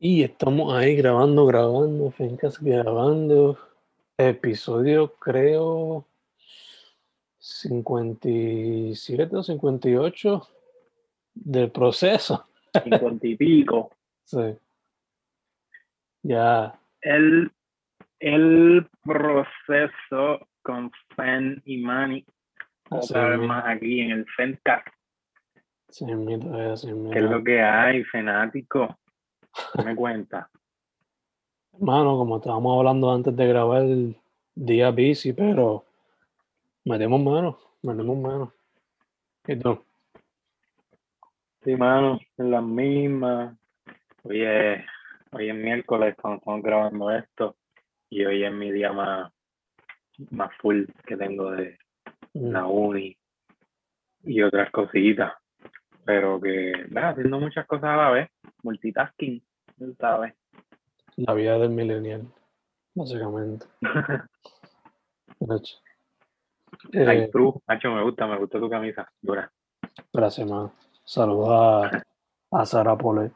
Y estamos ahí grabando, grabando, Fencas grabando. Episodio, creo, 57 o 58 del proceso. 50 y pico. Sí. Ya. El, el proceso con Fen y Manny. Otra vez más aquí en el Fencast. Sí, mira, sí, mira. ¿Qué es lo que hay, fanático? ¿Qué me cuenta? Hermano, como estábamos hablando antes de grabar el día bici, pero metemos mano, metemos mano. ¿Y tú? Sí, mano, en las mismas. Hoy es, hoy es miércoles cuando estamos grabando esto. Y hoy es mi día más, más full que tengo de Mm, la uni y otras cositas. Pero que, ¿verdad? haciendo muchas cosas a la vez. Multitasking, sabes. La vida del millennial, básicamente. Nacho. Ay, Eh, true. Nacho, me gusta, me gusta tu camisa. Dura. gracias, mano. Saludos a, a Sara Polet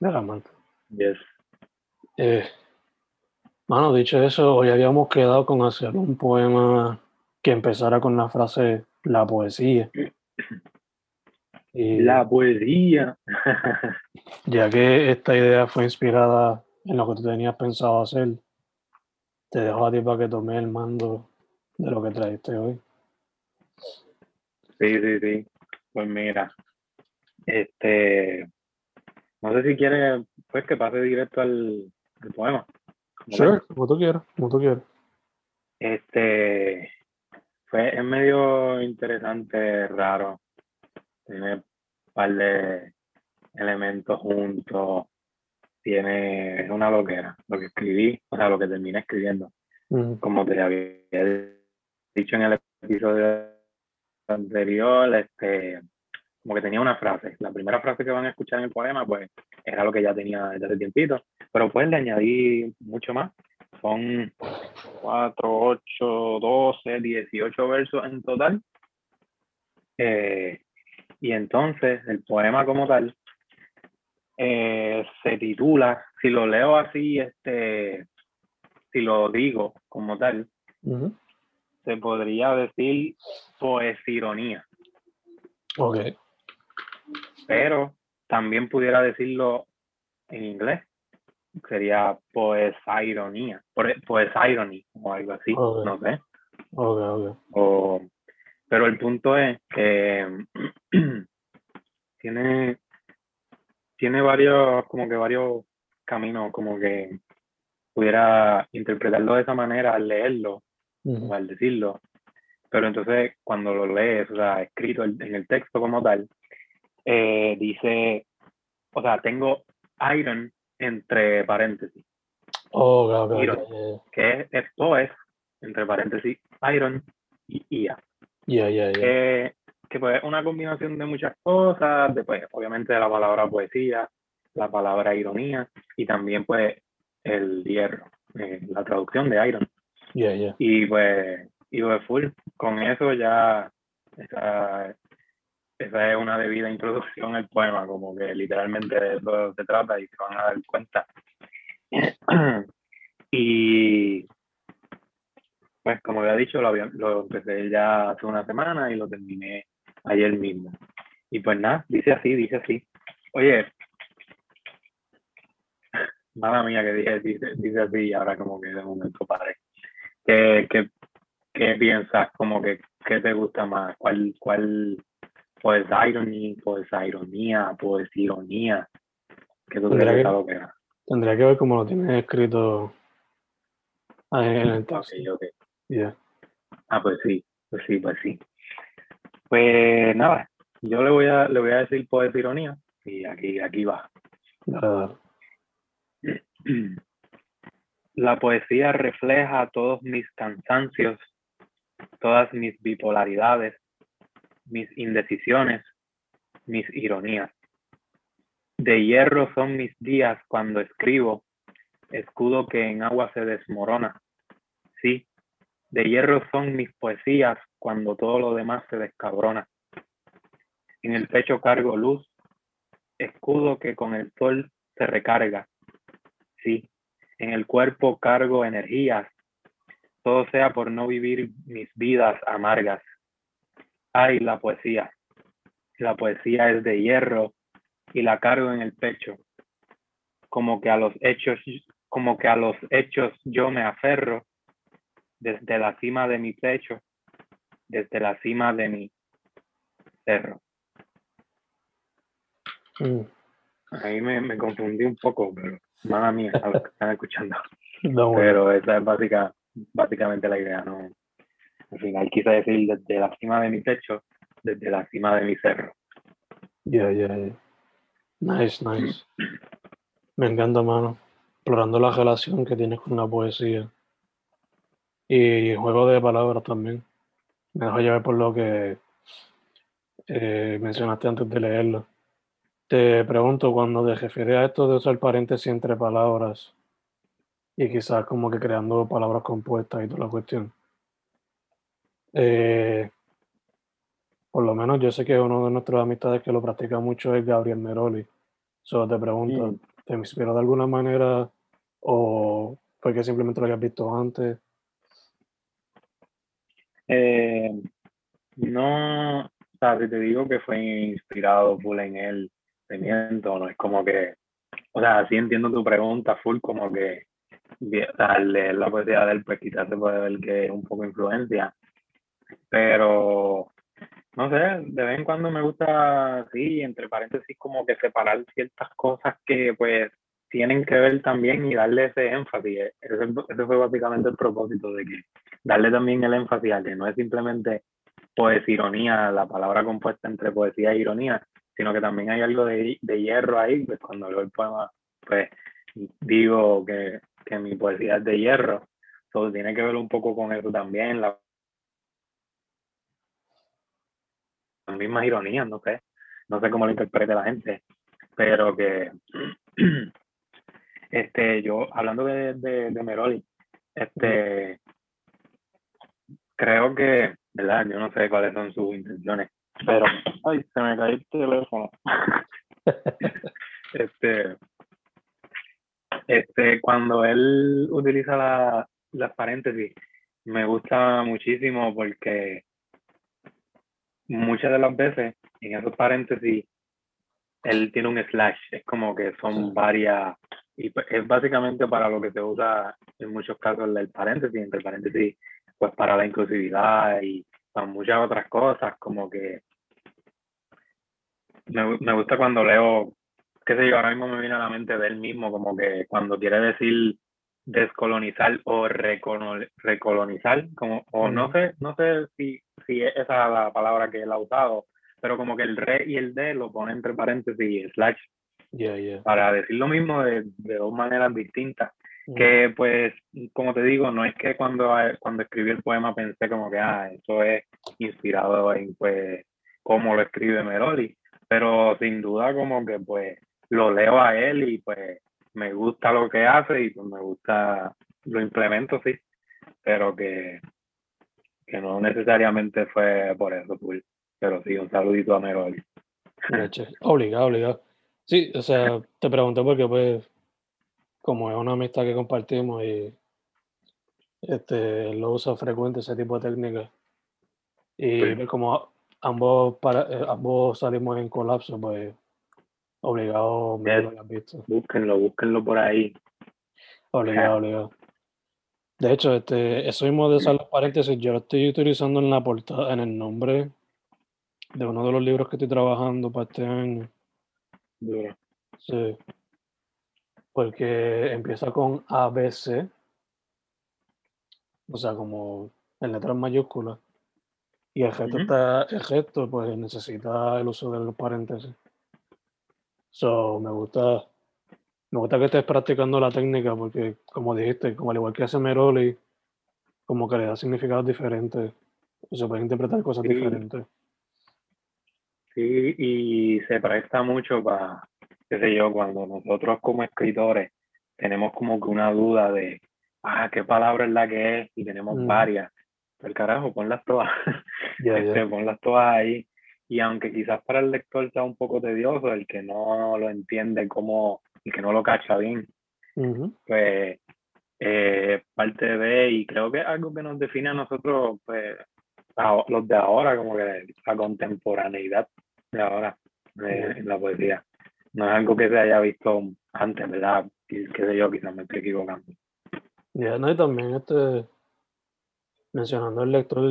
de la marca. Yes. Eh, mano, dicho eso, hoy habíamos quedado con hacer un poema que empezara con la frase la poesía. Y La poesía. ya que esta idea fue inspirada en lo que tú tenías pensado hacer, te dejo a ti para que tomes el mando de lo que trajiste hoy. Sí, sí, sí. Pues mira, este, no sé si quieres, pues que pase directo al, al poema. Sure, como tú quieras, como tú quieras. Este, fue, es medio interesante, raro. Tiene un par de elementos juntos. Tiene, es una loquera. Lo que escribí, o sea, lo que terminé escribiendo. Mm, Como te había dicho en el episodio anterior, este, como que tenía una frase. La primera frase que van a escuchar en el poema, pues, era lo que ya tenía desde hace tiempito. Pero pues le añadí mucho más. Son 4, 8, 12, 18 versos en total. Eh, y entonces el poema como tal eh, se titula, si lo leo así, este, si lo digo como tal, se podría decir poesironía, Ok, pero también pudiera decirlo en inglés. Sería poesironía, poe- poesirony o algo así, Ok. no sé. ok, ok. O, pero el punto es que tiene, tiene varios, como que varios caminos, como que pudiera interpretarlo de esa manera al leerlo o al decirlo. Pero entonces cuando lo lees, o sea, escrito en el texto como tal, eh, dice, o sea, tengo iron entre paréntesis, ok, Iron. yeah, que es, es entre paréntesis, iron y ia. Yeah, yeah, yeah. que, que pues es una combinación de muchas cosas, de, pues, obviamente de la palabra poesía, la palabra ironía y también pues el hierro, eh, la traducción de iron. Yeah, yeah. Y pues, y pues full, con eso ya esa, esa es una debida introducción al poema, como que literalmente de eso se trata y se van a dar cuenta. y pues como había dicho, lo, había- lo empecé ya hace una semana y lo terminé ayer mismo. Y pues nada, dice así, dice así. Oye, mala mía que dije, dice, dice así y ahora como que de momento paré. ¿Qué, qué, qué piensas? Como que, ¿qué te gusta más? ¿Cuál, cuál, pues irony, pues ironía, pues ironía? ¿Qué tú Tendría crees que lo que era? Tendría que ver cómo lo tienes escrito ahí en el texto. ok. Yeah. Ah, pues sí, pues sí, pues sí. Pues nada, yo le voy a, le voy a decir poesía ironía y aquí, aquí va. La poesía refleja todos mis cansancios, todas mis bipolaridades, mis indecisiones, mis ironías. De hierro son mis días cuando escribo, escudo que en agua se desmorona. Sí, de hierro son mis poesías cuando todo lo demás se descabrona. En el pecho cargo luz, escudo que con el sol se recarga. sí. En el cuerpo cargo energías, todo sea por no vivir mis vidas amargas. Ay, la poesía. La poesía es de hierro y la cargo en el pecho. Como que a los hechos, como que a los hechos yo me aferro desde la cima de mi pecho, desde la cima de mi cerro. Mm. Ahí me, me, confundí un poco, pero nada mía, a los que están escuchando. Pero esa es básica, básicamente la idea, ¿no? Al final quise decir desde la cima de mi pecho, desde la cima de mi cerro. Ya, ya, ya. Nice, nice. Me encanta, mano. Explorando la relación que tienes con la poesía. Y juego de palabras también. Me dejo llevar por lo que eh, mencionaste antes de leerlo. Te pregunto, cuando te refieres a esto de usar paréntesis entre palabras y quizás como que creando palabras compuestas y toda la cuestión, eh, por lo menos yo sé que uno de nuestros amistades que lo practica mucho es Gabriel Meroli. Solo te pregunto, ¿te inspiró de alguna manera o fue que simplemente lo habías visto antes? Eh, no, o sea, si te digo que fue inspirado full en él, miento, no es como que, o sea, sí entiendo tu pregunta full, como que al leer la poesía del pues quizás se puede ver que es un poco influencia, pero no sé, de vez en cuando me gusta, sí, entre paréntesis, como que separar ciertas cosas que pues tienen que ver también y darle ese énfasis. Ese, ese fue básicamente el propósito de que darle también el énfasis a que no es simplemente poesía ironía, la palabra compuesta entre poesía e ironía, sino que también hay algo de, de hierro ahí, pues cuando leo el poema, pues digo que, que mi poesía es de hierro, todo tiene que ver un poco con eso también, la, las mismas ironías, no sé, no sé cómo lo interprete la gente, pero que, este, yo, hablando de, de, de Meroli, este, creo que, ¿verdad? Yo no sé cuáles son sus intenciones, pero, ay, se me cayó el teléfono. este, este, cuando él utiliza la, las paréntesis, me gusta muchísimo porque muchas de las veces en esos paréntesis él tiene un slash, es como que son varias, y pues, es básicamente para lo que se usa en muchos casos el paréntesis, entre paréntesis, pues para la inclusividad y para muchas otras cosas, como que me, me gusta cuando leo, qué sé yo, ahora mismo me viene a la mente de él mismo, como que cuando quiere decir descolonizar o recolonizar, como, o no sé, no sé si, si esa es la palabra que él ha usado, pero como que el re y el de lo pone entre paréntesis y slash para decir lo mismo de, de dos maneras distintas. Que pues, como te digo, no es que cuando, cuando escribí el poema pensé como que, ah, eso es inspirado en pues cómo lo escribe Meroli, pero sin duda como que pues lo leo a él y pues me gusta lo que hace y pues me gusta, lo implemento, sí, pero que, que no necesariamente fue por eso, pues, pero sí, un saludito a Meroli. Obligado, obligado. Sí, o sea, te pregunté porque pues, como es una amistad que compartimos y este, lo usa frecuente ese tipo de técnica. Y pues, como ambos, para, eh, ambos salimos en colapso, pues Obligado, me lo hayas visto. Búsquenlo, búsquenlo por ahí. Obligado, obligado. De hecho, este, eso mismo de usar los paréntesis, yo lo estoy utilizando en la portada, en el nombre de uno de los libros que estoy trabajando para este año. Sí. Porque empieza con ABC, o sea, como en letras mayúsculas. Y el gesto, está, el gesto pues necesita el uso de los paréntesis. So, me gusta, me gusta que estés practicando la técnica porque, como dijiste, como al igual que hace Meroli, como que le da significados diferentes. Se puede interpretar cosas diferentes. Sí, y se presta mucho para, qué sé yo, cuando nosotros como escritores tenemos como que una duda de, ah, qué palabra es la que es, y tenemos mm. varias. El carajo, ponlas todas. Este, ponlas todas ahí y aunque quizás para el lector sea un poco tedioso, el que no lo entiende como, el que no lo cacha bien, pues eh, parte de, y creo que es algo que nos define a nosotros, pues, los de ahora, como que la contemporaneidad de ahora en la poesía. No es algo que se haya visto antes, ¿verdad? Qué sé yo, quizás me estoy equivocando. Ya, no, y también este, mencionando el lector,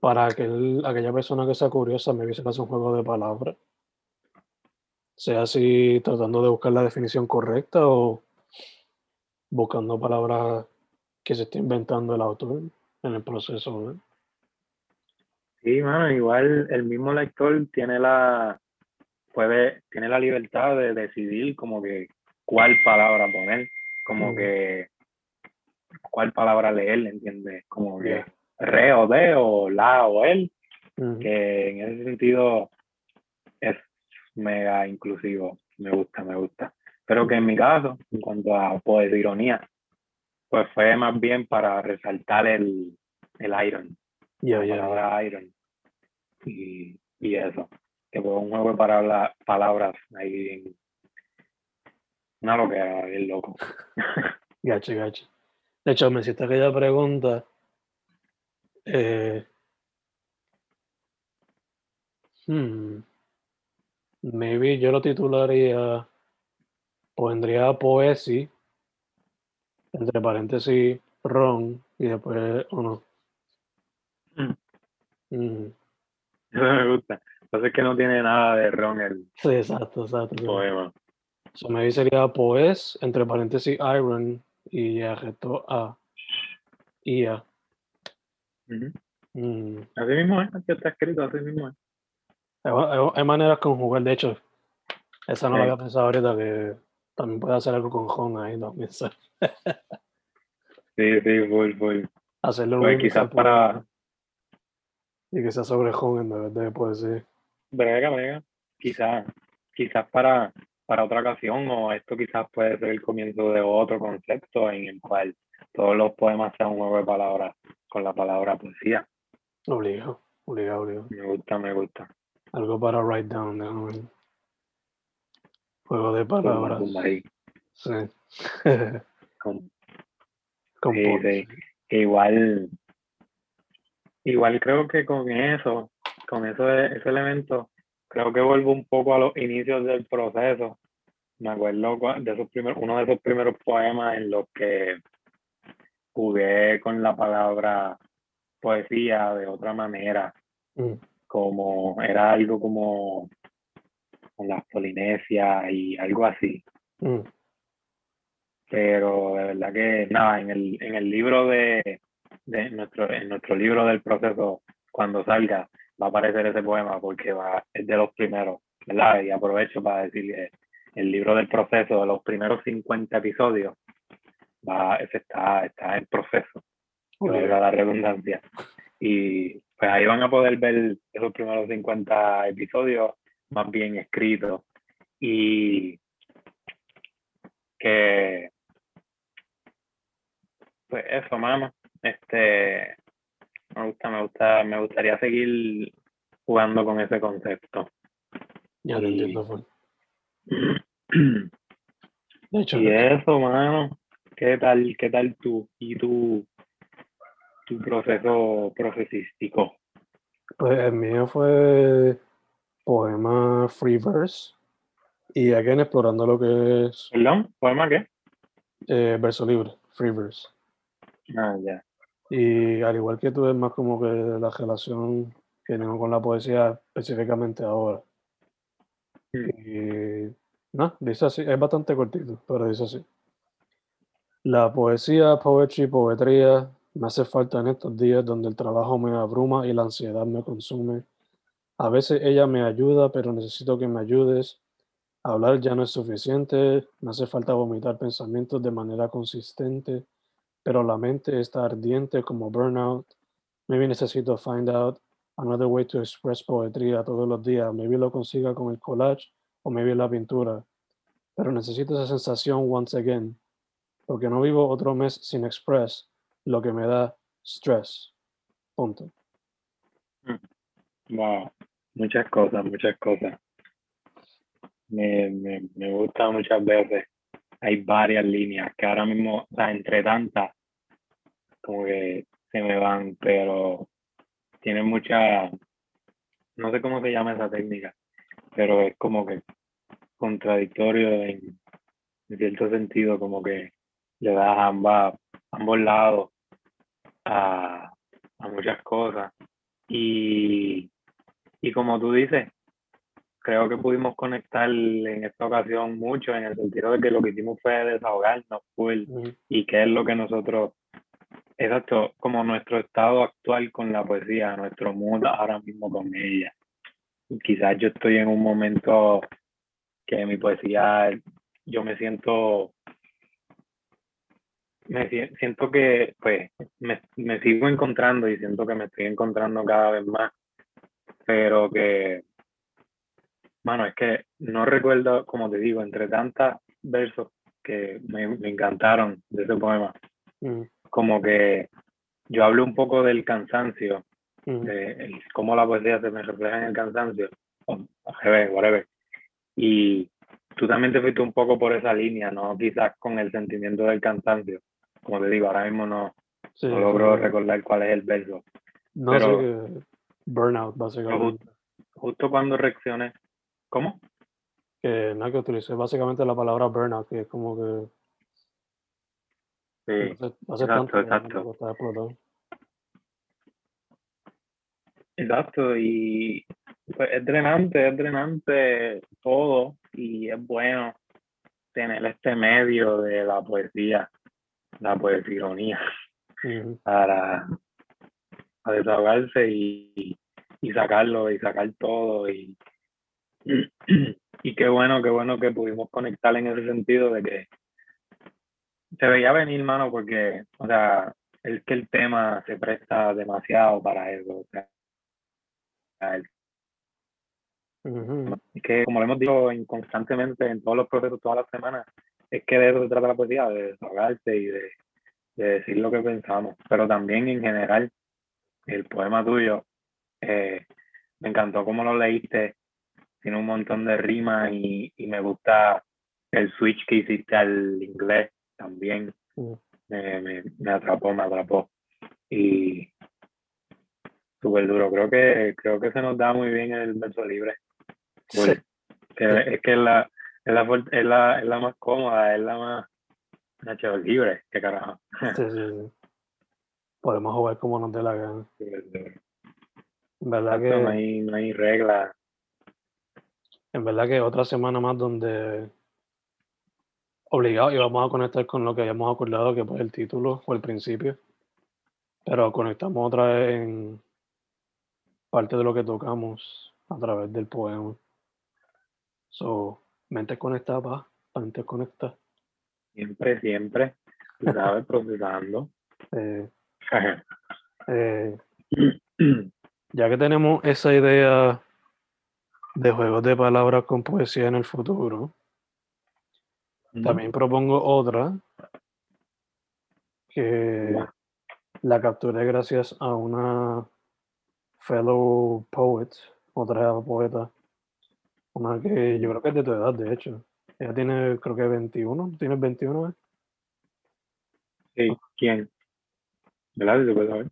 para aquel, aquella persona que sea curiosa, me que hace un juego de palabras. Sea así tratando de buscar la definición correcta o buscando palabras que se está inventando el autor en el proceso. Sí, mano, igual el mismo lector tiene la puede, tiene la libertad de decidir como que cuál palabra poner, como mm. que cuál palabra leer, ¿entiendes? Como que re o de o la o él, mm. que en ese sentido es mega inclusivo, me gusta, me gusta. Pero que en mi caso, en cuanto a poesía ironía, pues fue más bien para resaltar el, el iron, la palabra iron y, y eso. Que fue un juego para palabras ahí. Una loquera, bien loco. Gacho, gacho. De hecho, me hiciste aquella pregunta. Eh, hmm, maybe yo lo titularía, pondría poesía, entre paréntesis, ron, y después uno. Mm. Mm. Eso me gusta. Entonces que no tiene nada de ron el sí, exacto, exacto. poema. So me sería poes, entre paréntesis iron, y resto a y a. Mm. Así mismo es, aquí está escrito, así mismo es. Hay, maneras con jugar, de hecho, esa no la había pensado ahorita, que también puede hacer algo con Home ahí también. sí, sí, full, full. Hacerlo pues quizás para, y que sea sobre joven de verdad puede ser. Brega, brega. Quizás, quizás para, para otra ocasión, o esto quizás puede ser el comienzo de otro concepto en el cual todos los poemas sean un juego de palabras con la palabra poesía. Obligado, obligado, obligado. Me gusta, me gusta. Algo para write down, déjame Juego de palabras. Sí. con, sí, sí. Igual, Igual creo que con eso, con eso, ese elemento, creo que vuelvo un poco a los inicios del proceso. Me acuerdo de esos primeros, uno de esos primeros poemas en los que jugué con la palabra poesía de otra manera, mm. como era algo como con la Polinesia y algo así. Mm. Pero de verdad que nada, en el, en el libro de, de nuestro, en nuestro libro del proceso, cuando salga, va a aparecer ese poema porque va, es de los primeros, ¿verdad? Y aprovecho para decir que el libro del proceso de los primeros 50 episodios va, ese está, está en proceso, la redundancia. Y pues ahí van a poder ver esos primeros 50 episodios más bien escritos y que pues eso, mano. Este, me gusta, me gusta, me gustaría seguir jugando con ese concepto. Ya lo entiendo, De hecho, y eso, mano, ¿qué tal, qué tal tú y tu, tu proceso procesístico? Pues el mío fue poema free verse y again explorando lo que es. ¿Perdón? ¿Poema qué? Eh, verso libre, free verse. Ah, ya. Y al igual que tú, es más como que la relación que tengo con la poesía específicamente ahora. Y no, dice así, es bastante cortito, pero dice así. La poesía, poetry, poetría me hace falta en estos días donde el trabajo me abruma y la ansiedad me consume. A veces ella me ayuda, pero necesito que me ayudes. Hablar ya no es suficiente, me hace falta vomitar pensamientos de manera consistente pero la mente está ardiente como burnout. Maybe necesito find out another way to express poetría todos los días. Maybe lo consiga con el collage o maybe la pintura. Pero necesito esa sensación once again, porque no vivo otro mes sin express lo que me da stress. Punto. Mm. Wow, muchas cosas, muchas cosas. Me, me, me gusta muchas veces hay varias líneas que ahora mismo, o sea, entre tantas, como que se me van, pero tiene mucha, no sé cómo se llama esa técnica, pero es como que contradictorio en, cierto sentido, como que le das ambas, ambos lados a, a muchas cosas. Y, y como tú dices, creo que pudimos conectar en esta ocasión mucho en el sentido de que lo que hicimos fue desahogarnos full y qué es lo que nosotros, exacto, como nuestro estado actual con la poesía, nuestro mundo ahora mismo con ella. quizás yo estoy en un momento que mi poesía, yo me siento, me siento que pues me, me sigo encontrando y siento que me estoy encontrando cada vez más, pero que Mano, es que no recuerdo, como te digo, entre tantos versos que me, encantaron de ese poema, mm. Como que yo hablo un poco del cansancio, mm. de cómo la poesía se me refleja en el cansancio, o whatever. Y tú también te fuiste un poco por esa línea, ¿no? Quizás con el sentimiento del cansancio. Como te digo, ahora mismo no, logro recordar cuál es el verso. No pero, sé burnout, básicamente. justo cuando reaccioné ¿Cómo? Que nada, que utilicé básicamente la palabra burnout, que es como que. Sí. Hace, exacto, exacto. Exacto, y pues, es drenante, es drenante todo, y es bueno tener este medio de la poesía, la poesía ironía, para, para, desahogarse y, y sacarlo, y sacar todo, y y qué bueno, qué bueno que pudimos conectar en ese sentido de que se veía venir, mano, porque, o sea, es que el tema se presta demasiado para eso. O sea, es que, como lo hemos dicho constantemente en todos los procesos, todas las semanas, es que de eso se trata la poesía, de desahogarse y de, de decir lo que pensamos. Pero también en general, el poema tuyo, eh, me encantó cómo lo leíste tiene un montón de rimas y, y, me gusta el switch que hiciste al inglés también. Mm. Me, me, me, atrapó, me atrapó. Y súper duro. Creo que, creo que se nos da muy bien el verso libre. es que es la, es la, es la, es la más cómoda, es la más Nacho libre, qué carajo. Sí, sí, Podemos jugar como nos dé la gana. ¿Verdad que... No hay, no hay reglas en verdad que otra semana más donde obligado y vamos a conectar con lo que habíamos acordado que fue el título o el principio. Pero conectamos otra vez en parte de lo que tocamos a través del poema. So, mente conectada, mente conectada. Siempre, siempre. ¿Sabes? Procesando. Eh, eh, ya que tenemos esa idea de juegos de palabras con poesía en el futuro. También propongo otra que la capturé gracias a una fellow poet, otra poeta, una que yo creo que es de tu edad, de hecho. Ella tiene, creo que 21, ¿tienes 21? Eh? Sí, ¿quién? ¿Verdad?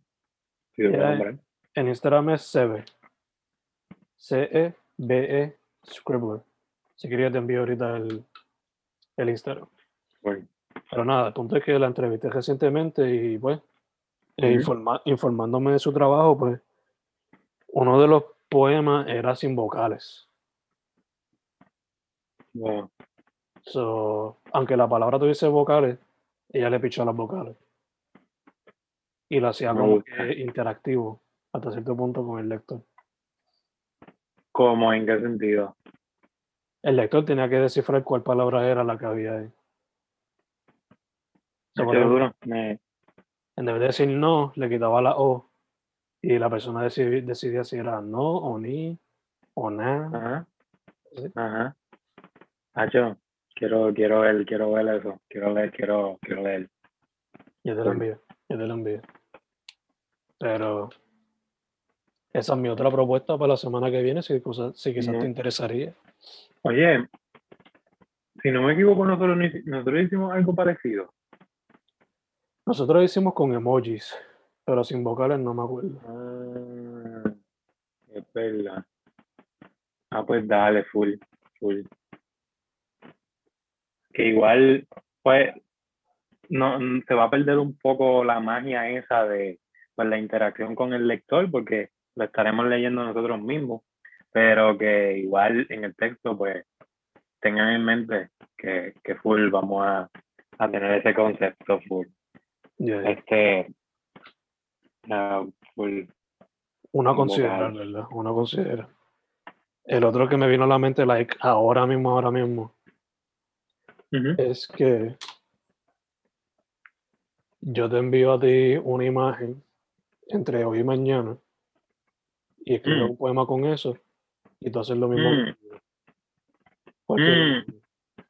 en Instagram es Sebe. C-E BE Scribbler. Si quería te envío ahorita el, el Instagram. Bueno. Pero nada, el punto es que la entrevisté recientemente y pues, eh, informándome de su trabajo, pues, uno de los poemas era sin vocales. Wow. So, aunque la palabra tuviese vocales, ella le pichó las vocales. Y lo hacía como que interactivo hasta cierto punto con el lector. ¿Cómo? ¿En qué sentido? El lector tenía que descifrar cuál palabra era la que había ahí. Seguro. En vez de decir no, le quitaba la O y la persona decidía, si era no o ni o nada. Ajá. Ajá. quiero, quiero ver, quiero ver eso. Quiero leer, quiero, quiero leer. Yo te lo envío, yo te lo envío. Pero esa es mi otra propuesta para la semana que viene, si, si quizás te interesaría. Oye, si no me equivoco, nosotros, nosotros hicimos algo parecido. Nosotros hicimos con emojis, pero sin vocales no me acuerdo. Ah, es verdad. Ah, pues dale, full, full. Que igual, pues, no, se va a perder un poco la magia esa de pues, la interacción con el lector, porque lo estaremos leyendo nosotros mismos, pero que igual en el texto, pues, tengan en mente que, que full vamos a, a tener ese concepto full. Este, full. Una Como considera. ¿verdad? Una considera. El otro que me vino a la mente, like, ahora mismo, ahora mismo, es que yo te envío a ti una imagen entre hoy y mañana y escribo Mm. un poema con eso y tú haces lo mismo. Mm. Porque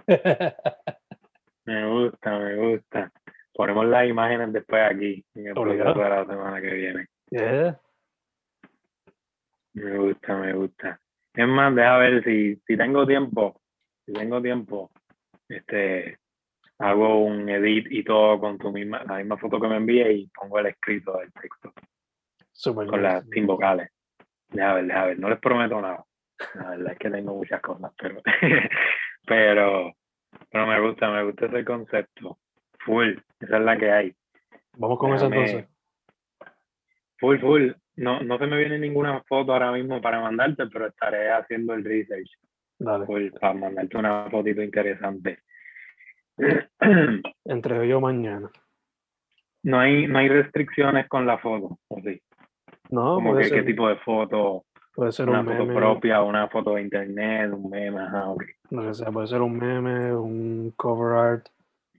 Me gusta, me gusta. Ponemos las imágenes después aquí, en el proceso de la semana que viene. Yeah. Me gusta, me gusta. Es más, deja ver si, si tengo tiempo, si tengo tiempo, este, hago un edit y todo con tu misma, la misma foto que me envíe y pongo el escrito del texto Super con las sin vocales. Deja ver, deja ver, no les prometo nada. La verdad es que tengo muchas cosas, pero, pero, pero me gusta, me gusta ese concepto. Full, esa es la que hay. Vamos con eso Déjame- entonces. Full, full. No, no se me viene ninguna foto ahora mismo para mandarte, pero estaré haciendo el research Dale. full, para mandarte una fotito interesante. Entre hoy o mañana. No hay, no hay restricciones con la foto, ¿o sí? No, Como puede que qué tipo de foto, puede ser una un foto meme, propia, una foto de internet, un meme, ajá, ok. lo que sea, puede ser un meme, un cover art,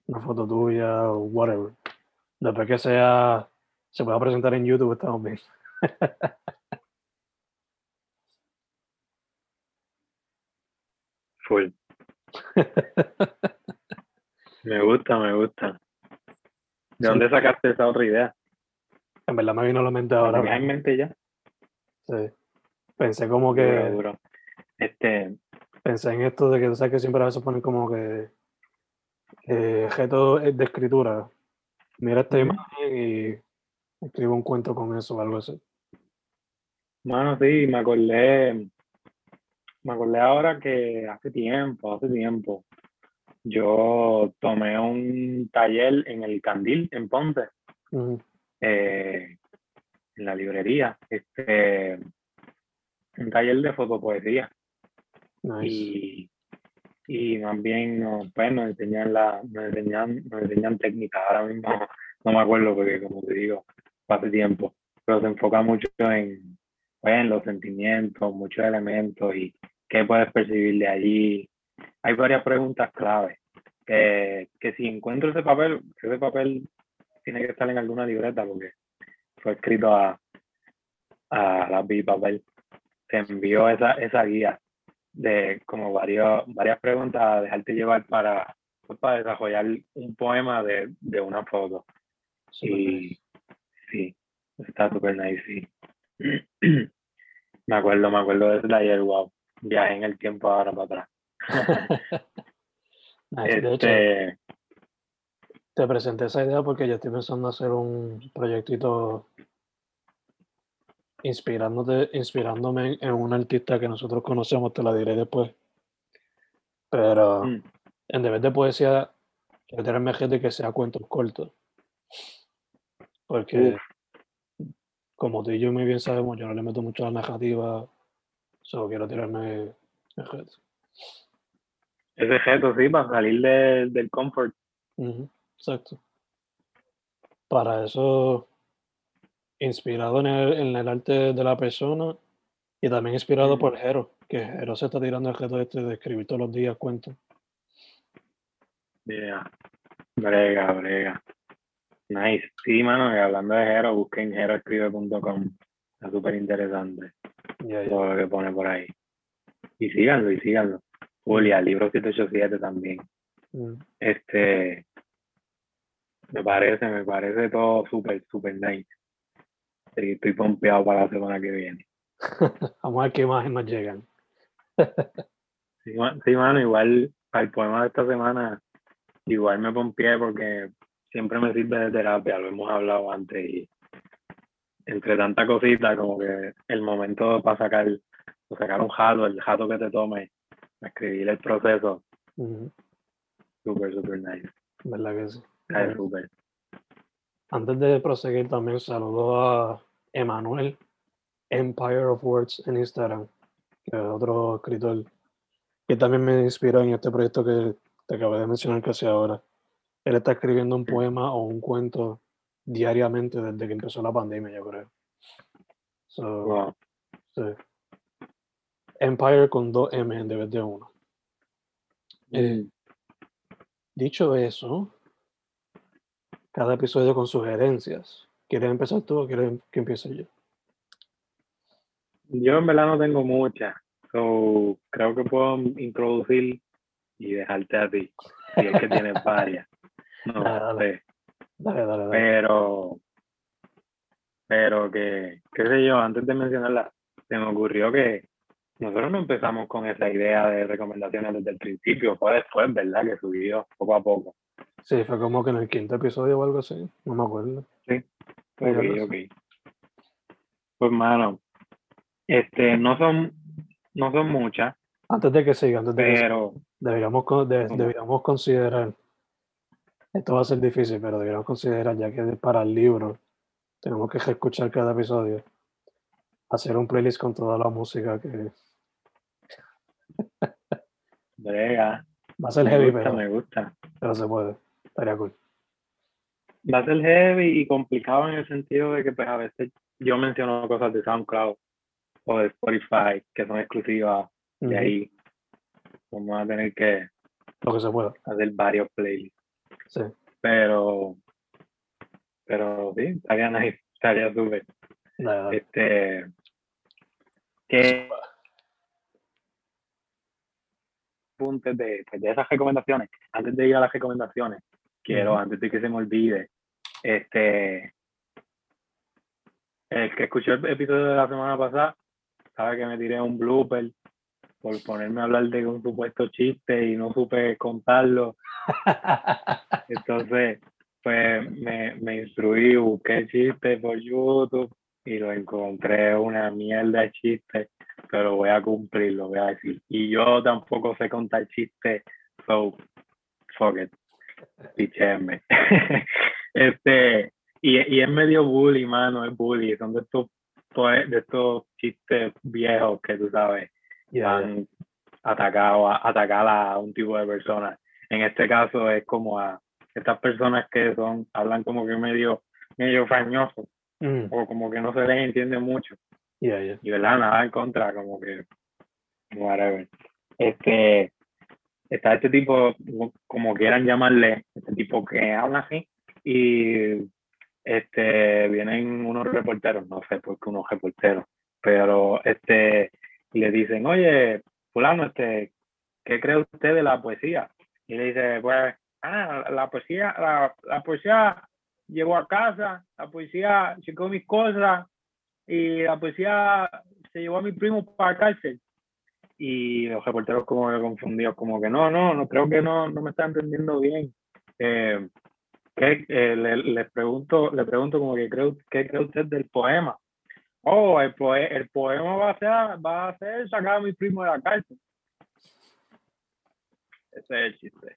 una foto tuya o whatever. Después que sea, se pueda presentar en YouTube, estamos bien. Full. Me gusta, me gusta. ¿De Sí. dónde sacaste esa otra idea? En verdad me vino a la mente ¿La ahora. en mente ya? sí. Pensé como que, duro. Este, pensé en esto de que tú sabes que siempre a veces ponen como que eh, objeto de escritura. Mira esta imagen y escribo un cuento con eso o algo así. Mano, sí, me acordé, me acordé ahora que hace tiempo, hace tiempo, yo tomé un taller en el Candil, en Ponce, eh, en la librería, este, un taller de fotopoesía Nice. y, y más bien nos, pues, nos enseñan la, nos enseñan, nos enseñan técnicas, ahora mismo no me acuerdo porque como te digo, hace tiempo, pero se enfoca mucho en, pues, en los sentimientos, muchos elementos y qué puedes percibir de allí. Hay varias preguntas clave que, que si encuentro ese papel, ese papel tiene que estar en alguna libreta porque fue escrito a, a y papel. Se envió esa, esa guía de como varios, varias preguntas a dejarte llevar para, pues, para desarrollar un poema de, de una foto. Super nice. Y sí, está súper nice, sí. me acuerdo, me acuerdo de ese taller, wow. Viajé en el tiempo ahora para atrás. Nice. De hecho, Este, te presenté esa idea porque yo estoy pensando hacer un proyectito inspirándote, inspirándome en, un artista que nosotros conocemos, te la diré después. Pero mm, en vez de poesía, quiero tenerme gente que sea cuentos cortos. Porque, como tú y yo muy bien sabemos, yo no le meto mucho a la narrativa, solo quiero tirarme el ese gesto, sí, para salir de- del comfort. Exacto. Para eso, inspirado en el, en el arte de la persona y también inspirado Mm. por Jero, que Jero se está tirando el reto este de escribir todos los días cuentos. Yeah. Brega, brega. Nice. Sí, mano, y hablando de Hero, busquen heroescribe.com. Está súper interesante todo lo que pone por ahí. Y síganlo, y síganlo. Julia, libro 787 también. Mm. Este, me parece, me parece todo súper, súper nice. Sí, estoy pompeado para la semana que viene. Vamos a ver qué imágenes nos llegan. Sí, ma- sí, mano, igual al poema de esta semana, igual me pie porque siempre me sirve de terapia, lo hemos hablado antes y entre tanta cosita como que el momento para sacar, para sacar un jato, el jato que te tome, escribir el proceso, súper, súper nice. ¿Verdad que sí? súper. Antes de proseguir también saludo a Emanuel, Empire of Words en Instagram, que es otro escritor que también me inspiró en este proyecto que te acabé de mencionar casi ahora. Él está escribiendo un poema o un cuento diariamente desde que empezó la pandemia, yo creo. So, sí. Empire con dos M en vez de uno. Eh, mm. dicho eso, cada episodio con sugerencias. ¿Quieres empezar tú o quieres que empiece yo? Yo en verdad no tengo muchas. So, creo que puedo introducir y dejarte a ti. Si es que tienes varias. No dale, Dale, dale, Pero, pero que, qué sé yo, antes de mencionarla, se me ocurrió que nosotros no empezamos con esa idea de recomendaciones desde el principio, fue después, ¿verdad? Que subió poco a poco. Sí, fue como que en el quinto episodio o algo así, no me acuerdo. Sí, ok, ok. Pues, mano, este, no son, no son muchas. Antes de que siga, antes de pero, que deberíamos, deberíamos considerar esto va a ser difícil, pero deberíamos considerar, ya que para el libro tenemos que escuchar cada episodio, hacer un playlist con toda la música que. Brega. Va a ser heavy, pero. Me gusta. Pero se puede. Estaría cool. Va a ser heavy y complicado en el sentido de que, pues, a veces yo menciono cosas de SoundCloud o de Spotify que son exclusivas de ahí. Vamos a tener que. Lo que se pueda. Hacer varios playlists. Sí. Pero, pero sí, estaría nice, estaría súper. Este, que apuntes de, pues, de esas recomendaciones, antes de ir a las recomendaciones, quiero, antes de que se me olvide, este, el que escuchó el episodio de la semana pasada, sabe que me tiré un blooper por ponerme a hablar de un supuesto chiste y no supe contarlo. Entonces, pues me, me instruí, busqué el chiste por YouTube y lo encontré una mierda de chiste, pero voy a cumplir, lo voy a decir. Y yo tampoco sé contar chistes, so fuck it, pichéme. este, y, y es medio bully, mano, es bully, son de estos, pues, de estos chistes viejos que tú sabes, han atacado a, atacar a un tipo de personas. En este caso es como a estas personas que son, hablan como que medio, medio fañoso, mm. o como que no se les entiende mucho. Y verdad, nada en contra, como que whatever. Este está este tipo, como quieran llamarle, este tipo que habla así, y este vienen unos reporteros, no sé por qué unos reporteros, pero este le dicen, oye, fulano, este, ¿qué cree usted de la poesía? Y le dice, pues, ah, la poesía, la, la poesía llegó a casa, la poesía checó mis cosas y la poesía se llevó a mi primo para la cárcel. Y los reporteros como que confundidos, como que no, no, no creo que no, no me están entendiendo bien. Eh, ¿qué, eh, le, pregunto, le pregunto como que creo, ¿qué cree usted del poema? Oh, el, el poema va a ser, va a ser sacar a mi primo de la cárcel. Ese es el chiste.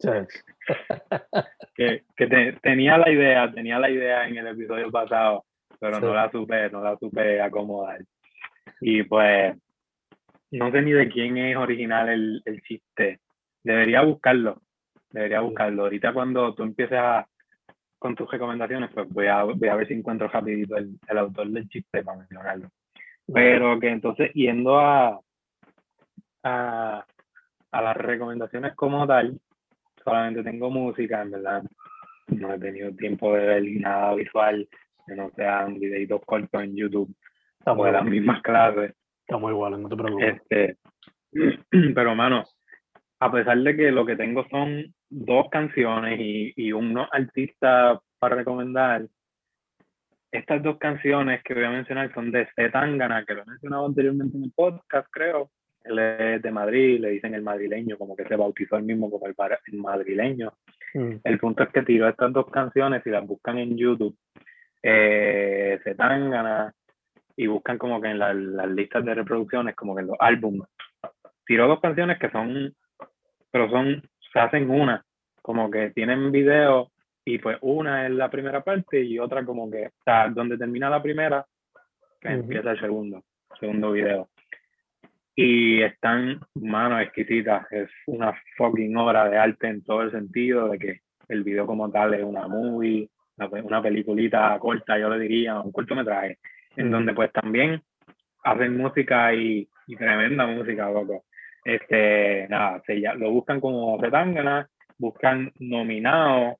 que, que tenía la idea, tenía la idea en el episodio pasado, pero no la supe, no la supe acomodar. Y pues, no sé ni de quién es original el, el chiste. Debería buscarlo, debería buscarlo. Ahorita cuando tú empieces a, con tus recomendaciones, pues voy a, voy a ver si encuentro rapidito el, el autor del chiste para mencionarlo. Pero que entonces, yendo a, a, a las recomendaciones como tal, solamente tengo música, en verdad. No he tenido tiempo de ver nada visual, que no sean videitos cortos en YouTube, o de las mismas clases. Estamos iguales, no te preocupes. Este, pero, mano, a pesar de que lo que tengo son dos canciones y, y unos artistas para recomendar, estas dos canciones que voy a mencionar son de C. Tangana, que lo he mencionado anteriormente en el podcast, creo. Él es de Madrid, le dicen el madrileño, como que se bautizó él mismo como el, madrileño. Mm. El punto es que tiró estas dos canciones y las buscan en YouTube, eh, se ganas y buscan como que en las listas de reproducciones, como que en los álbumes. Tiró dos canciones que son, pero son, se hacen una, como que tienen video y pues una es la primera parte y otra como que, o sea, donde termina la primera, que empieza el segundo, segundo video. Y están, manos exquisitas, es una fucking obra de arte en todo el sentido de que el video como tal es una movie, una, peliculita corta, yo le diría, un cortometraje, en donde pues también hacen música y, tremenda música, loco. Este, nada, se, ya, lo buscan como Zetangana, buscan nominado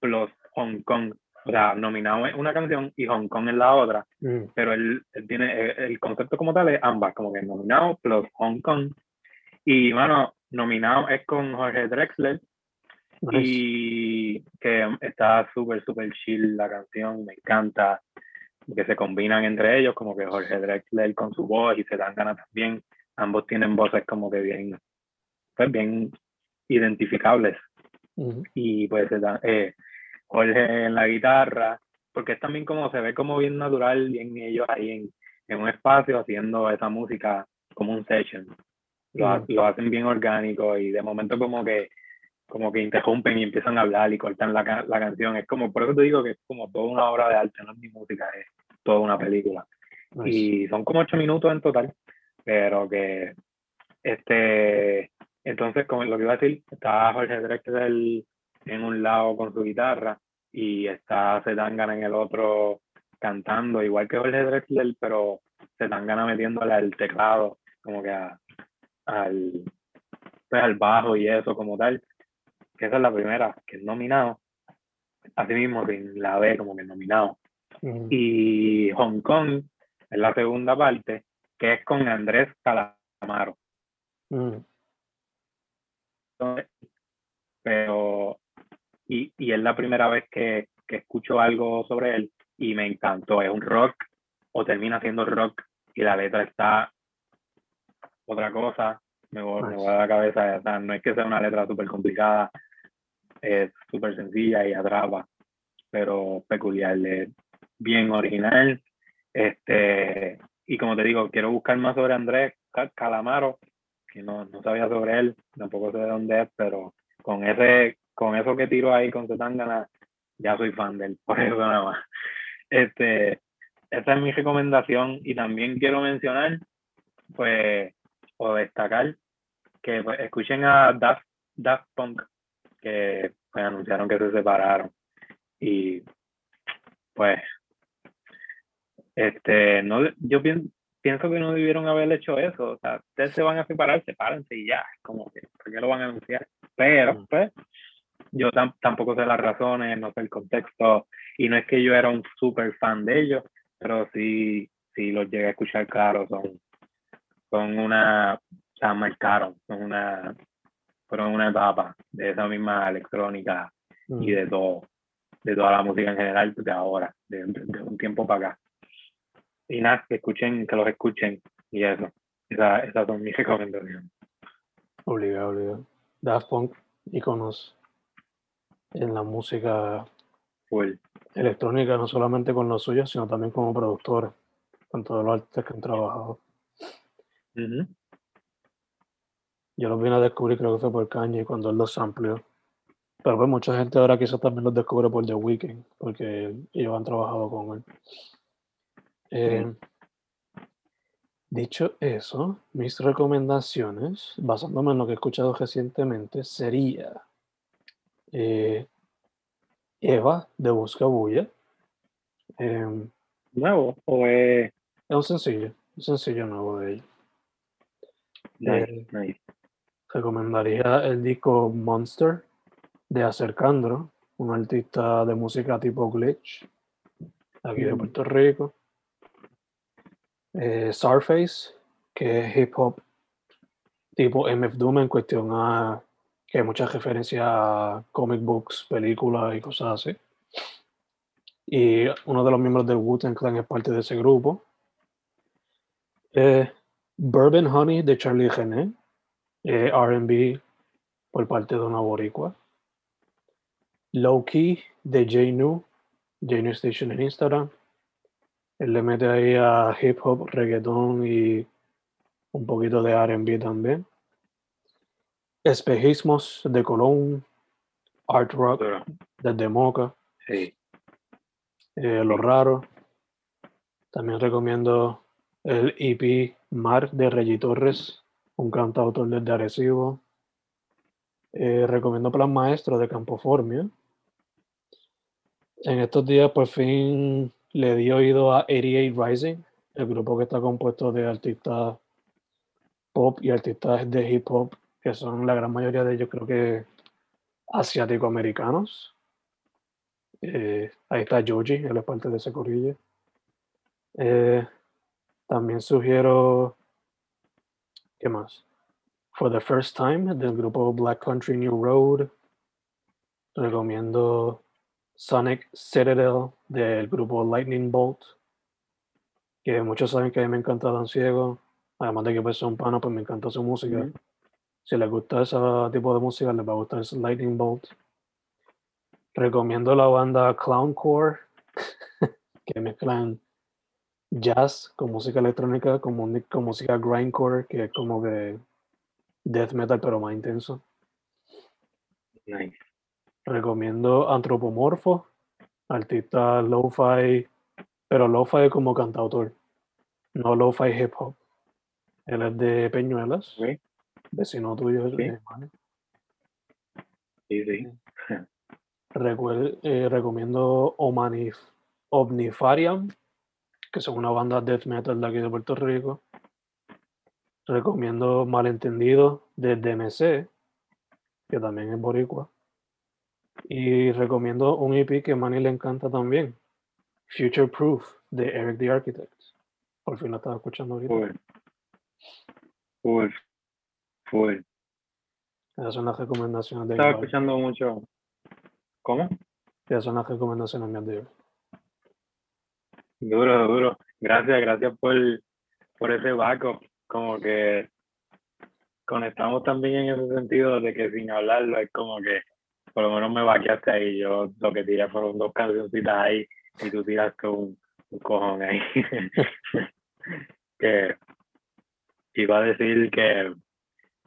plus Hong Kong. O sea, nominado es una canción y Hong Kong es la otra. Mm. Pero él, tiene el, concepto como tal es ambas, como que nominado plus Hong Kong. Y bueno, nominado es con Jorge Drexler. Y que está súper, súper chill la canción, me encanta. Que se combinan entre ellos, como que Jorge Drexler con su voz y se dan ganas también. Ambos tienen voces como que bien, pues bien identificables. Y pues eh, Jorge en la guitarra, porque es también como se ve como bien natural, bien ellos ahí en, en un espacio haciendo esa música como un session. Lo, lo, hacen bien orgánico y de momento como que como que interrumpen y empiezan a hablar y cortan la, la canción. Es como, por eso te digo que es como toda una obra de arte, no es mi música, es toda una película. Y son como ocho minutos en total, pero que este entonces, como lo que iba a decir, está Jorge Drexler en un lado con su guitarra y está Zetangana en el otro cantando, igual que Jorge Drexler, pero Zetangana metiéndole al teclado, como que al, pues, al bajo y eso como tal. Que esa es la primera, que es nominado. Así mismo, sin la B como que nominado. Y Hong Kong es la segunda parte, que es con Andrés Calamaro pero y, y es la primera vez que, que escucho algo sobre él y me encantó. Es un rock o termina siendo rock y la letra está otra cosa. Me voy, me voy a la cabeza. no es que sea una letra súper complicada, es súper sencilla y atrapa, pero peculiar, es bien original. Este, y como te digo, quiero buscar más sobre Andrés Calamaro que no, no sabía sobre él, tampoco sé de dónde es, pero con ese, con eso que tiro ahí con Zetangana, ya soy fan de él, por eso nada más. Este, esa es mi recomendación y también quiero mencionar, pues, o destacar, que pues, escuchen a Daft, Daft Punk, que pues, anunciaron que se separaron. Y pues, este, no, yo pienso, pienso que no debieron haber hecho eso. O sea, ustedes se van a separar, sepárense y ya. Como que, ¿por qué lo van a anunciar? Pero, pues, yo tampoco sé las razones, no sé el contexto. Y no es que yo era un súper fan de ellos, pero sí, sí los llegué a escuchar claro. Son, son una, o sea, marcaron, son una, fueron una etapa de esa misma electrónica y mm. de todo, de toda la música en general de ahora, de un tiempo para acá y nada, que escuchen, que los escuchen y eso. Esa, esas son mis recomendaciones. Obligado, obligado. Daft Punk, iconos en la música electrónica, no solamente con los suyos, sino también como productores, con todos los artistas que han trabajado. Yo los vine a descubrir, creo que fue por Kanye cuando él los amplió. Pero pues mucha gente ahora quizás también los descubre por The Weeknd, porque ellos han trabajado con él. Eh, dicho eso, mis recomendaciones, basándome en lo que he escuchado recientemente, sería eh, Eva de Busca Bulla. Em, ¿Nuevo o es...? Es un sencillo, un sencillo nuevo de ella. Eh, recomendaría el disco Monster de Acercandro, un artista de música tipo glitch, aquí de Puerto Rico eh, Starface, que es hip hop tipo MF Doom en cuestión a que hay muchas referencias a comic books, películas y cosas así. Y uno de los miembros del Wu-Tang Clan es parte de ese grupo. Eh, Bourbon Honey de Charlie eh, RB por parte de una boricua. Low Key de J New, J New Station en Instagram. Él le mete ahí a hip hop, reggaeton y un poquito de RB también. Espejismos de Colón, Art Rock desde Moca. Sí. Eh, lo raro. También recomiendo el EP Mar de Reggie Torres, un cantautor desde Arecibo. Eh, recomiendo Plan Maestro de Campo Formia. En estos días por fin le di oído a 88 Rising, el grupo que está compuesto de artistas pop y artistas de hip hop, que son la gran mayoría de ellos creo que asiático-americanos. Eh, ahí está Joji, él es parte de ese corrillo. Eh, también sugiero, ¿qué más? For the First Time del grupo Black Country New Road. Recomiendo Sonic Citadel del grupo Lightning Bolt, que muchos saben que a mí me encanta Dan Ciego, además de que pues un pana, pues me encanta su música. Si les gusta ese tipo de música, les va a gustar ese Lightning Bolt. Recomiendo la banda Clowncore, que mezclan jazz con música electrónica, con, con música grindcore, que es como que death metal, pero más intenso. Nice. Recomiendo Antropomorfo, artista lo-fi, pero lo-fi como cantautor, no lo-fi hip hop. Él es de Peñuelas, vecino tuyo. Sí. de sí. sí. Recuer- eh, recomiendo Omanif Omnifarium, que son una banda death metal de aquí de Puerto Rico. Recomiendo Malentendido de DMC, que también es boricua. Y recomiendo un EP que a Manny le encanta también, Future Proof de Eric the Architect. Por fin lo estaba escuchando ahorita. Full. Full. Full. Esas son las recomendaciones de Estaba escuchando mucho. ¿Cómo? Esas son las recomendaciones mías de hoy. Duro, duro. Gracias, gracias por, por ese backup. Como que conectamos también en ese sentido de que sin hablarlo es como que por lo menos me vaqueaste ahí. Yo lo que tiré fueron dos cancioncitas ahí y tú tiraste un, un cojón ahí. que iba a decir que,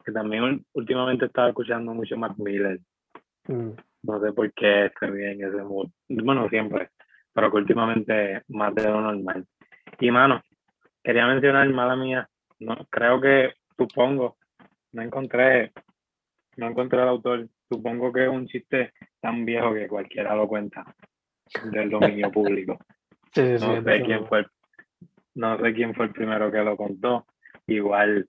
que también últimamente estaba escuchando mucho Mac Miller. Mm, No sé por qué estoy en ese mood. Bueno, siempre, pero que últimamente más de lo normal. Y mano, quería mencionar, mala mía, no, creo que, supongo, no encontré, no encontré el autor. Supongo que es un chiste tan viejo que cualquiera lo cuenta del dominio público. Sí, sí, sí, No sé entonces, quién fue el, no sé quién fue el primero que lo contó. Igual,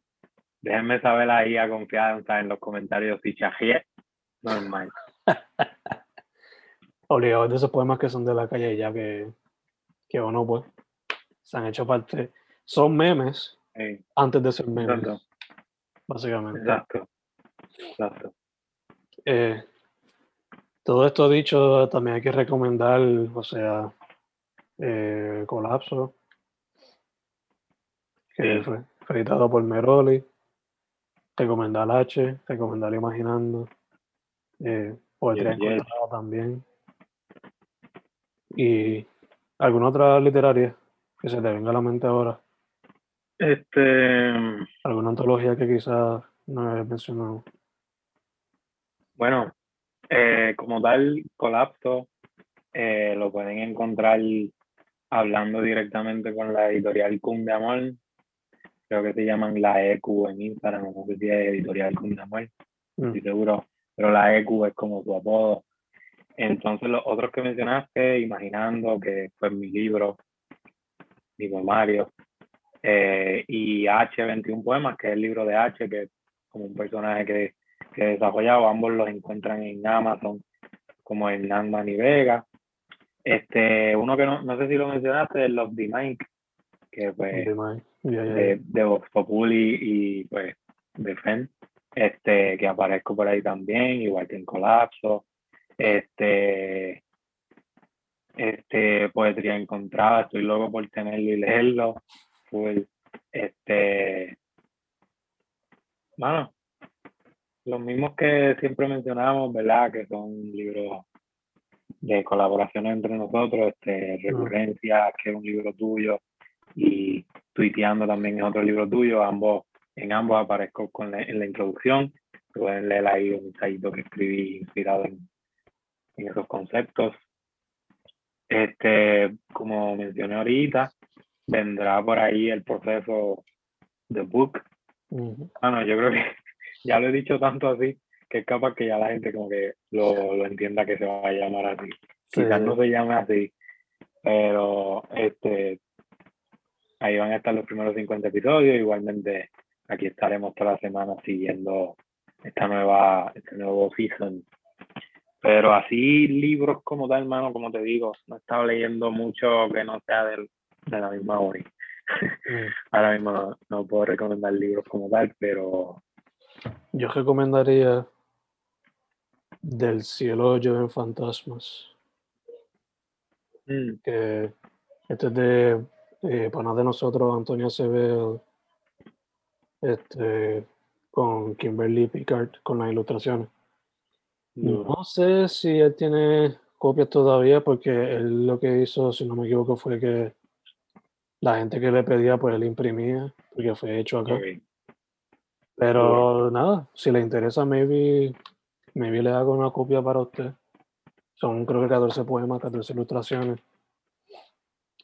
déjenme saber ahí a confianza en los comentarios si chajeé. Normal. obligados de esos poemas que son de la calle ya que, que uno pues se han hecho parte, son memes Sí, antes de ser memes, exacto. básicamente. Exacto. Exacto. Eh, todo esto dicho, también hay que recomendar, o sea, eh, Colapso, que Sí. fue editado por Meroli, recomendar H, recomendar Imaginando, eh, Poetría Yes, yes. También, y alguna otra literaria que se te venga a la mente ahora, Este, alguna antología que quizás no he mencionado. bueno, eh, como tal, Colapso eh, lo pueden encontrar hablando directamente con la editorial Cum de Amor. Creo que se llaman la EQ en Instagram, no sé si es editorial de Amor, Mm, estoy seguro, pero la EQ es como su apodo. Entonces, los otros que mencionaste, Imaginando, que fue mi libro, mi poemario, eh, y H, 21 poemas, que es el libro de H, que es como un personaje que, que he desarrollado. Ambos los encuentran en Amazon, como Hernán Mani Vega. Este, uno que no, no sé si lo mencionaste, es Love the Mike, que pues ya, ya. de, de Vox Populi y pues de FEN, este, que aparezco por ahí también, igual que en Colapso, este, este, Poetría Encontrada, estoy loco por tenerlo y leerlo, full, este, Mano, los mismos que siempre mencionamos, ¿verdad? Que son libros de colaboraciones entre nosotros, este, Recurrencia, que es un libro tuyo, y Tuiteando también es otro libro tuyo, ambos, en ambos aparezco con en la introducción, pueden leer ahí un ensayito que escribí inspirado en, en esos conceptos. Este, como mencioné ahorita, vendrá por ahí el proceso de book. Bueno, yo creo que ya lo he dicho tanto así que es capaz que ya la gente como que lo, lo entienda que se va a llamar así. Quizás no se llame así, pero este ahí van a estar los primeros 50 episodios. Igualmente aquí estaremos toda la semana siguiendo esta nueva, este nuevo season. Pero así libros como tal, hermano, como te digo, no he estado leyendo mucho que no sea de la misma hora. Mm. Ahora mismo no, puedo recomendar libros como tal, pero... Yo recomendaría Del cielo llueven fantasmas. Mm. Que este es de eh, pana de nosotros, Antonio Acevedo, este, con Kimberly Picard, con las ilustraciones. No. sé si él tiene copias todavía, porque él lo que hizo, si no me equivoco, fue que la gente que le pedía, pues él imprimía, porque fue hecho acá. Pero nada, si le interesa, maybe, maybe le hago una copia para usted. Son creo que 14 poemas, 14 ilustraciones.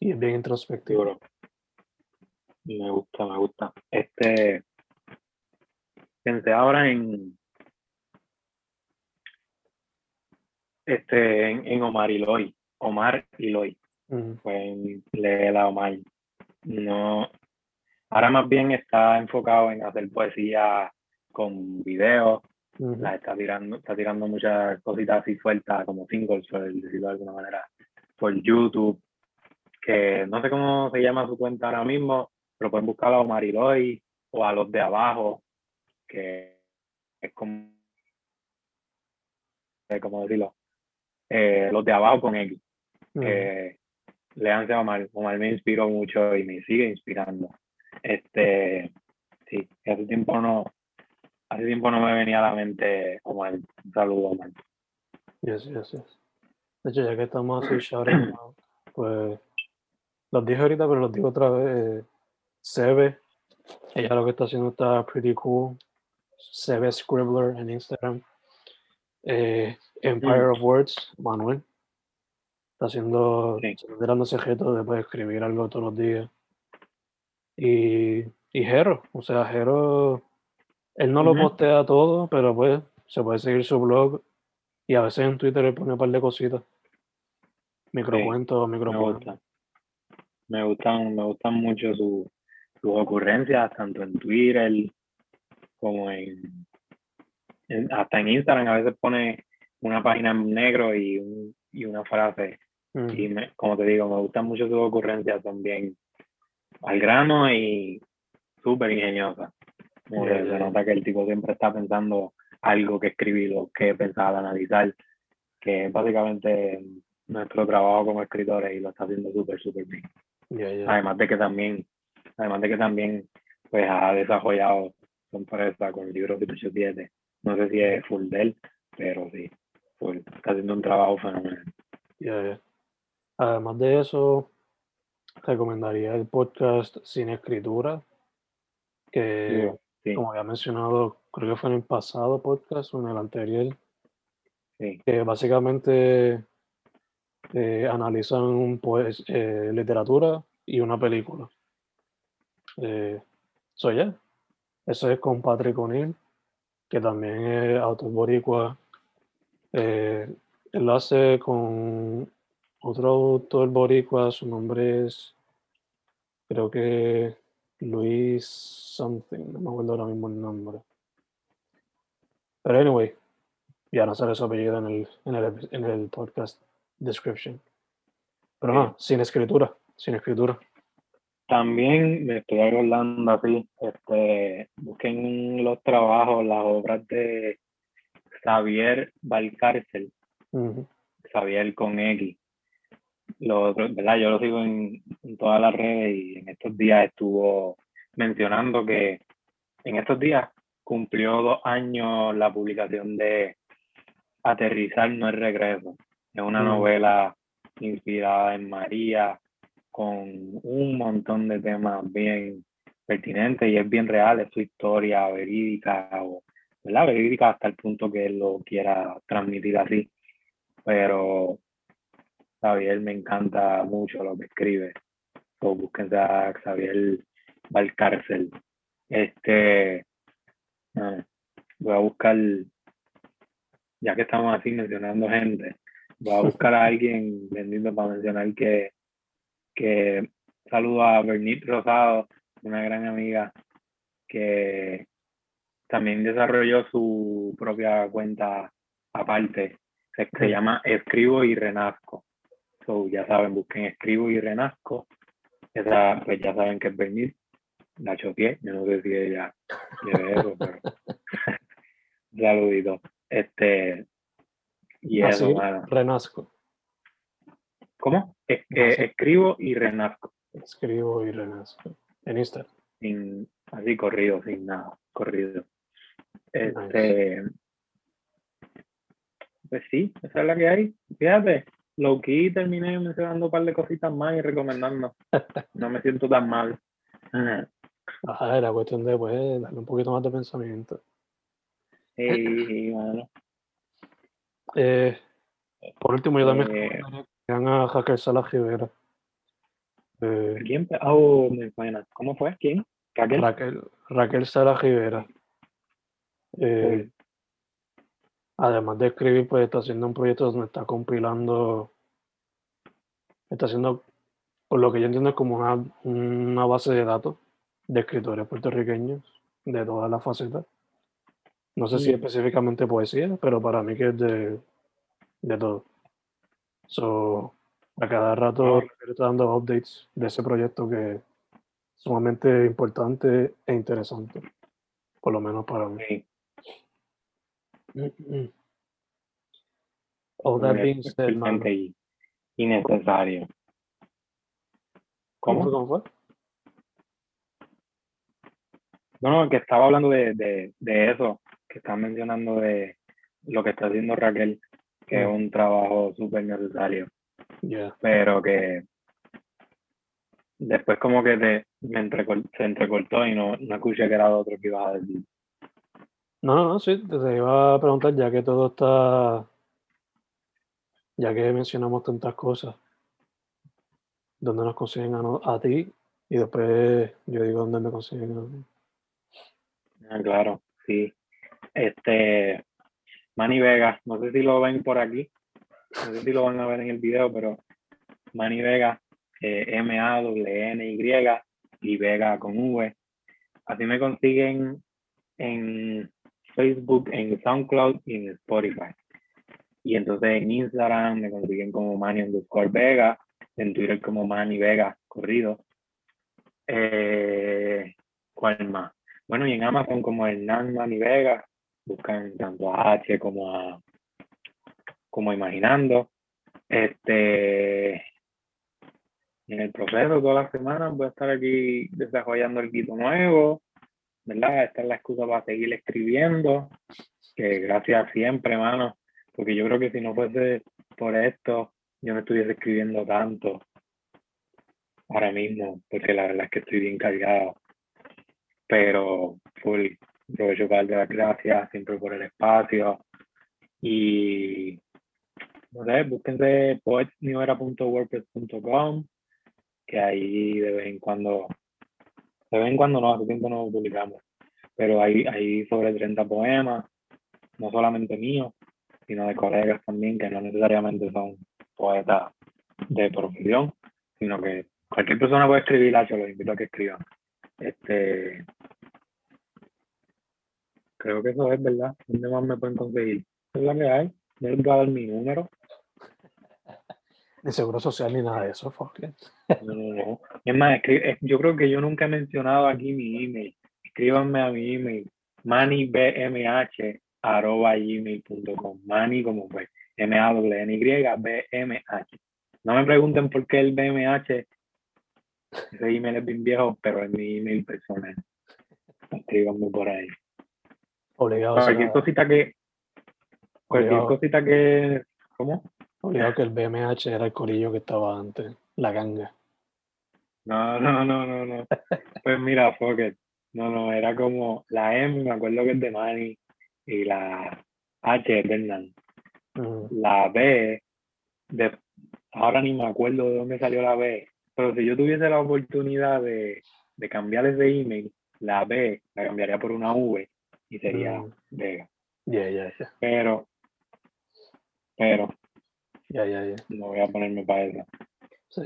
Y es bien introspectivo. Me gusta, me gusta. Este, pensé ahora en, este, en, Omar y Loy. Omar y Loy. Fue en la Omar. No, ahora más bien está enfocado en hacer poesía con videos. La está tirando, está tirando muchas cositas así sueltas, como singles, por decirlo de alguna manera, por YouTube que no sé cómo se llama su cuenta ahora mismo, pero pueden buscar a Mariloy o a los de abajo, que es como, ¿cómo decirlo? Eh, los de abajo con X. Que leanse a Omar. Omar me inspiró mucho y me sigue inspirando. Este, sí, hace tiempo no, hace tiempo no me venía a la mente Omar. Un saludo, Omar. Yes, yes, yes. De hecho, ya que estamos así, pues los dije ahorita, pero los digo otra vez. Sebe, ella lo que está haciendo está pretty cool. Sebe Scribbler en Instagram. Eh, Empire mm. of Words, Manuel. Está haciendo, sí. dándose objeto de escribir algo todos los días. Y, y Jero, o sea, Jero, él no lo postea todo, pero pues se puede seguir su blog y a veces en Twitter le pone un par de cositas. Microcuentos, microcuentos me gustan, me gustan mucho sus ocurrencias, tanto en Twitter como en, hasta en Instagram a veces pone una página en negro y, un, y una frase. Mm. Y como te digo, me gustan mucho sus ocurrencias también al grano y súper ingeniosa. se nota que el tipo siempre está pensando algo que escribir o que pensar, analizar, que básicamente nuestro trabajo como escritores y lo está haciendo súper, súper bien. Además de que también, además de que también pues ha desarrollado su empresa con el libro 787. No sé si es full de él, pero sí, está haciendo un trabajo fenomenal. Además de eso, recomendaría el podcast Sin Escritura, que como había mencionado, creo que fue en el pasado podcast o en el anterior, que básicamente eh, analizan pues, eh, literatura y una película. Eh, so Eso es con Patrick O'Neill, que también es autor boricua. Eh, él hace con otro autor boricua, su nombre es, creo que Luis something, no me acuerdo ahora mismo el nombre. Pero anyway, ya no sale su apellido en el, en el, en el podcast description. Pero no, sin escritura, sin escritura. También me estoy acordando así, este, busquen los trabajos, las obras de Xavier Valcárcel, Xavier con X. Lo ¿verdad? Yo lo sigo en, en todas las redes y en estos días estuvo mencionando que en estos días cumplió dos años la publicación de Aterrizar no es regreso. Es una novela inspirada en María, con un montón de temas bien pertinentes y es bien real, es su historia verídica, o, ¿verdad? Verídica hasta el punto que él lo quiera transmitir así. Pero Xavier me encanta mucho lo que escribe. So, búsquense a Xavier Valcárcel. Este, ah, voy a buscar, ya que estamos así mencionando gente, voy a buscar a alguien bendito para mencionar que, que saludo a Bernit Rosado, una gran amiga que también desarrolló su propia cuenta aparte. Se, se llama Escribo y Renazco. So, ya saben, busquen Escribo y Renazco. Esa, pues ya saben que es Bernit. La choqué, yo no sé si ella quiere eso, pero saludito. Este, y eso, Así, renazco. ¿Cómo? Es- No eh, escribo y renazco. Escribo y renazco. En Instagram. sin así corrido, sin nada, corrido. Este, pues sí, esa es la que hay. Fíjate, low key terminé mencionando un par de cositas más y recomendando. No me siento tan mal. Ajá. Era cuestión de pues, darle un poquito más de pensamiento. Y, bueno, Eh, por último, yo también Eh. que a Hacker Salas Rivera. Eh, ¿quién? Oh, me suena. ¿Cómo fue? ¿Quién? ¿Raquel? Raquel, Raquel Rivera. Eh, además de escribir, pues está haciendo un proyecto donde está compilando, está haciendo, por lo que yo entiendo, es como una, una base de datos de escritores puertorriqueños de todas las facetas. No sé si Mm. específicamente poesía, pero para mí que es de, de todo. So, a cada rato está dando updates de ese proyecto que es sumamente importante e interesante, por lo menos para mí. Sí, Mm, All that being said, y innecesario. ¿Cómo ¿Cómo? fue? ¿Cómo fue? No, no, que estaba hablando de, de, de eso, que están mencionando de lo que está haciendo Raquel, que es Mm. un trabajo súper necesario, Yeah. pero que después como que te, me entrecol- se entrecortó y no, no escuché que era lo otro que ibas a decir. No, no, no, sí, te iba a preguntar, ya que todo está, ya que mencionamos tantas cosas, ¿dónde nos consiguen a ti? Y después yo digo dónde me consiguen a mí. Ah, claro, sí. Este, Manny Vega, no sé si lo ven por aquí, no sé si lo van a ver en el video, pero Manny Vega, eh, M-A-W-N-Y y Vega con V. Así me consiguen en Facebook, en SoundCloud y en Spotify. Y entonces en Instagram me consiguen como Manny underscore Vega, en Twitter como Manny Vega corrido. Eh, ¿Cuál más? Bueno, y en Amazon como Hernán Manny Vega, buscan tanto a H como a como Imaginando. Este en el proceso todas las semanas voy a estar aquí desarrollando el guito nuevo, ¿verdad? Esta es la excusa para seguir escribiendo, que gracias siempre, hermano, porque yo creo que si no fuese por esto, yo no estuviese escribiendo tanto ahora mismo, porque la verdad es que estoy bien cargado. Pero full, para darle las gracias siempre por el espacio. Y no sé, búsquense poetsnewera.wordpress.com, que ahí de vez en cuando, de vez en cuando no, hace tiempo no publicamos, pero hay, hay sobre 30 poemas, no solamente míos, sino de colegas también, que no necesariamente son poetas de profesión, sino que cualquier persona puede escribir, Hacho, los invito a que escriban. Este, creo que eso es verdad. ¿Dónde más me pueden conseguir? Es la que hay. Yo les voy a dar mi número. Ni seguro social ni nada de eso, it. No, no, no. Es más, yo creo que yo nunca he mencionado aquí mi email. Escríbanme a mi email, manibmh.gmail.com. Mani como pues, M-A-N-Y, B-M-H. No me pregunten por qué el BMH. Ese email es bien viejo, pero es mi email personal. Escríbanme por ahí. Obligado. Cualquier cosita que. Cualquier cosita que. ¿Cómo? Obligado que el BMH era el corillo que estaba antes, la ganga. No, no, no, no, no. Pues mira, fuck No, no, era como la M, me acuerdo que es de Manny, y la H es de Hernán. La B, de, ahora ni me acuerdo de dónde salió la B, pero si yo tuviese la oportunidad de, de cambiar ese email, la B la cambiaría por una V y sería mm. Vega. Ya, ya, ya. Pero, pero, ya, ya, ya. No voy a ponerme para eso.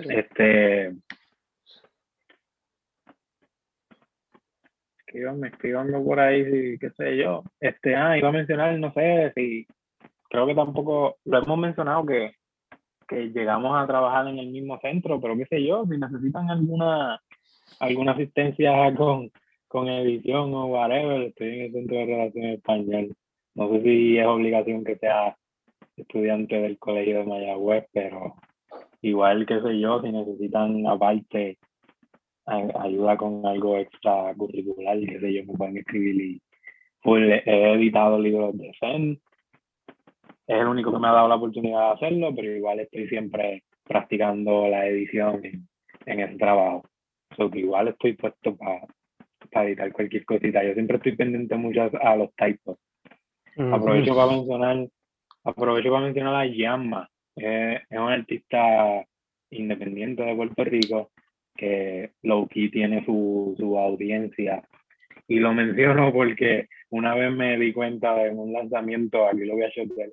Este. Escríbanme, escríbanme por ahí, si, qué sé yo. Este, ah, iba a mencionar, no sé, si. Creo que tampoco. Lo hemos mencionado que, que llegamos a trabajar en el mismo centro, pero qué sé yo, si necesitan alguna alguna asistencia con, con edición o whatever, estoy en el Centro de Relaciones Español. No sé si es obligación que sea estudiante del Colegio de Mayagüez, pero igual que sé yo, si necesitan aparte ayuda con algo extra curricular, que sé yo, me pueden escribir y pues, he editado libros de FEN. Es el único que me ha dado la oportunidad de hacerlo, pero igual estoy siempre practicando la edición en, en ese trabajo. So que igual estoy puesto para para editar cualquier cosita. Yo siempre estoy pendiente mucho a los typos. Aprovecho para mencionar, aprovecho para mencionar a Yamma. es un artista independiente de Puerto Rico que Lowkey tiene su, su audiencia. Y lo menciono porque una vez me di cuenta en un lanzamiento, aquí lo voy a shotwell,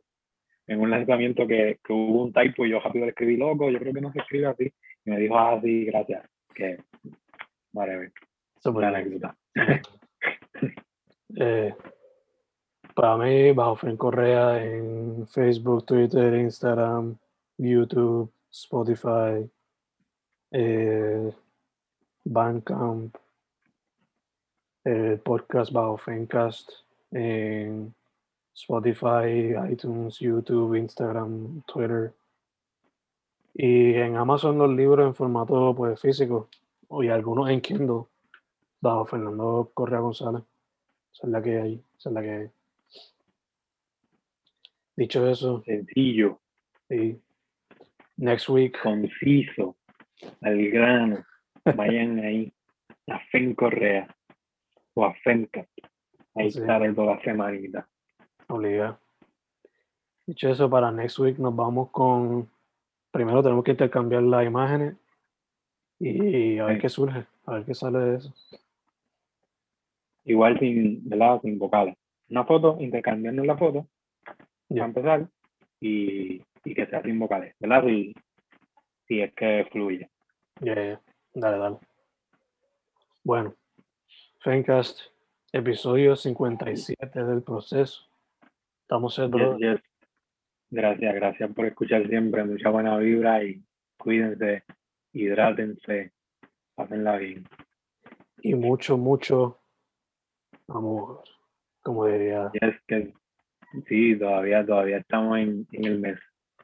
en un lanzamiento que, que, hubo un typo y yo rápido le escribí loco, yo creo que no se escribe así. Y me dijo así, ah, gracias. Que, vale, eh, para mí, bajo Fren Correa en Facebook, Twitter, Instagram, YouTube, Spotify, eh, Bandcamp, el podcast bajo Fencast en Spotify, iTunes, YouTube, Instagram, Twitter. Y en Amazon los libros en formato pues, físico y algunos en Kindle bajo Fernando Correa González. Esa es la que hay. Esa es la que hay. Dicho eso. Sencillo. Sí. Next week. Conciso. Al grano. Vayan ahí. A Fen Correa. O a Fenca. Ahí está de toda la semanita. Obliga. Dicho eso, para next week nos vamos con. Primero tenemos que intercambiar las imágenes y a ver qué surge, a ver qué sale de eso igual sin, ¿verdad? sin vocales. Una foto, intercambiando la foto, ya empezar, y, y, que sea sin vocales, ¿verdad? Si, si es que fluye. Ya, dale, dale. Bueno, Fencast, episodio 57 del proceso. Estamos en Gracias, gracias por escuchar siempre. Mucha buena vibra y cuídense, hidrátense, pásenla bien. Y mucho, mucho Amor, como diría. es que, sí, todavía, todavía estamos en, el mes.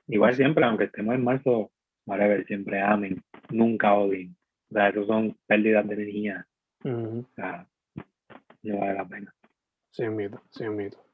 Igual siempre, aunque estemos en marzo, ver siempre amen, nunca odien. O sea, eso son pérdidas de energía. O sea, no vale la pena. Sin mito, sin mito.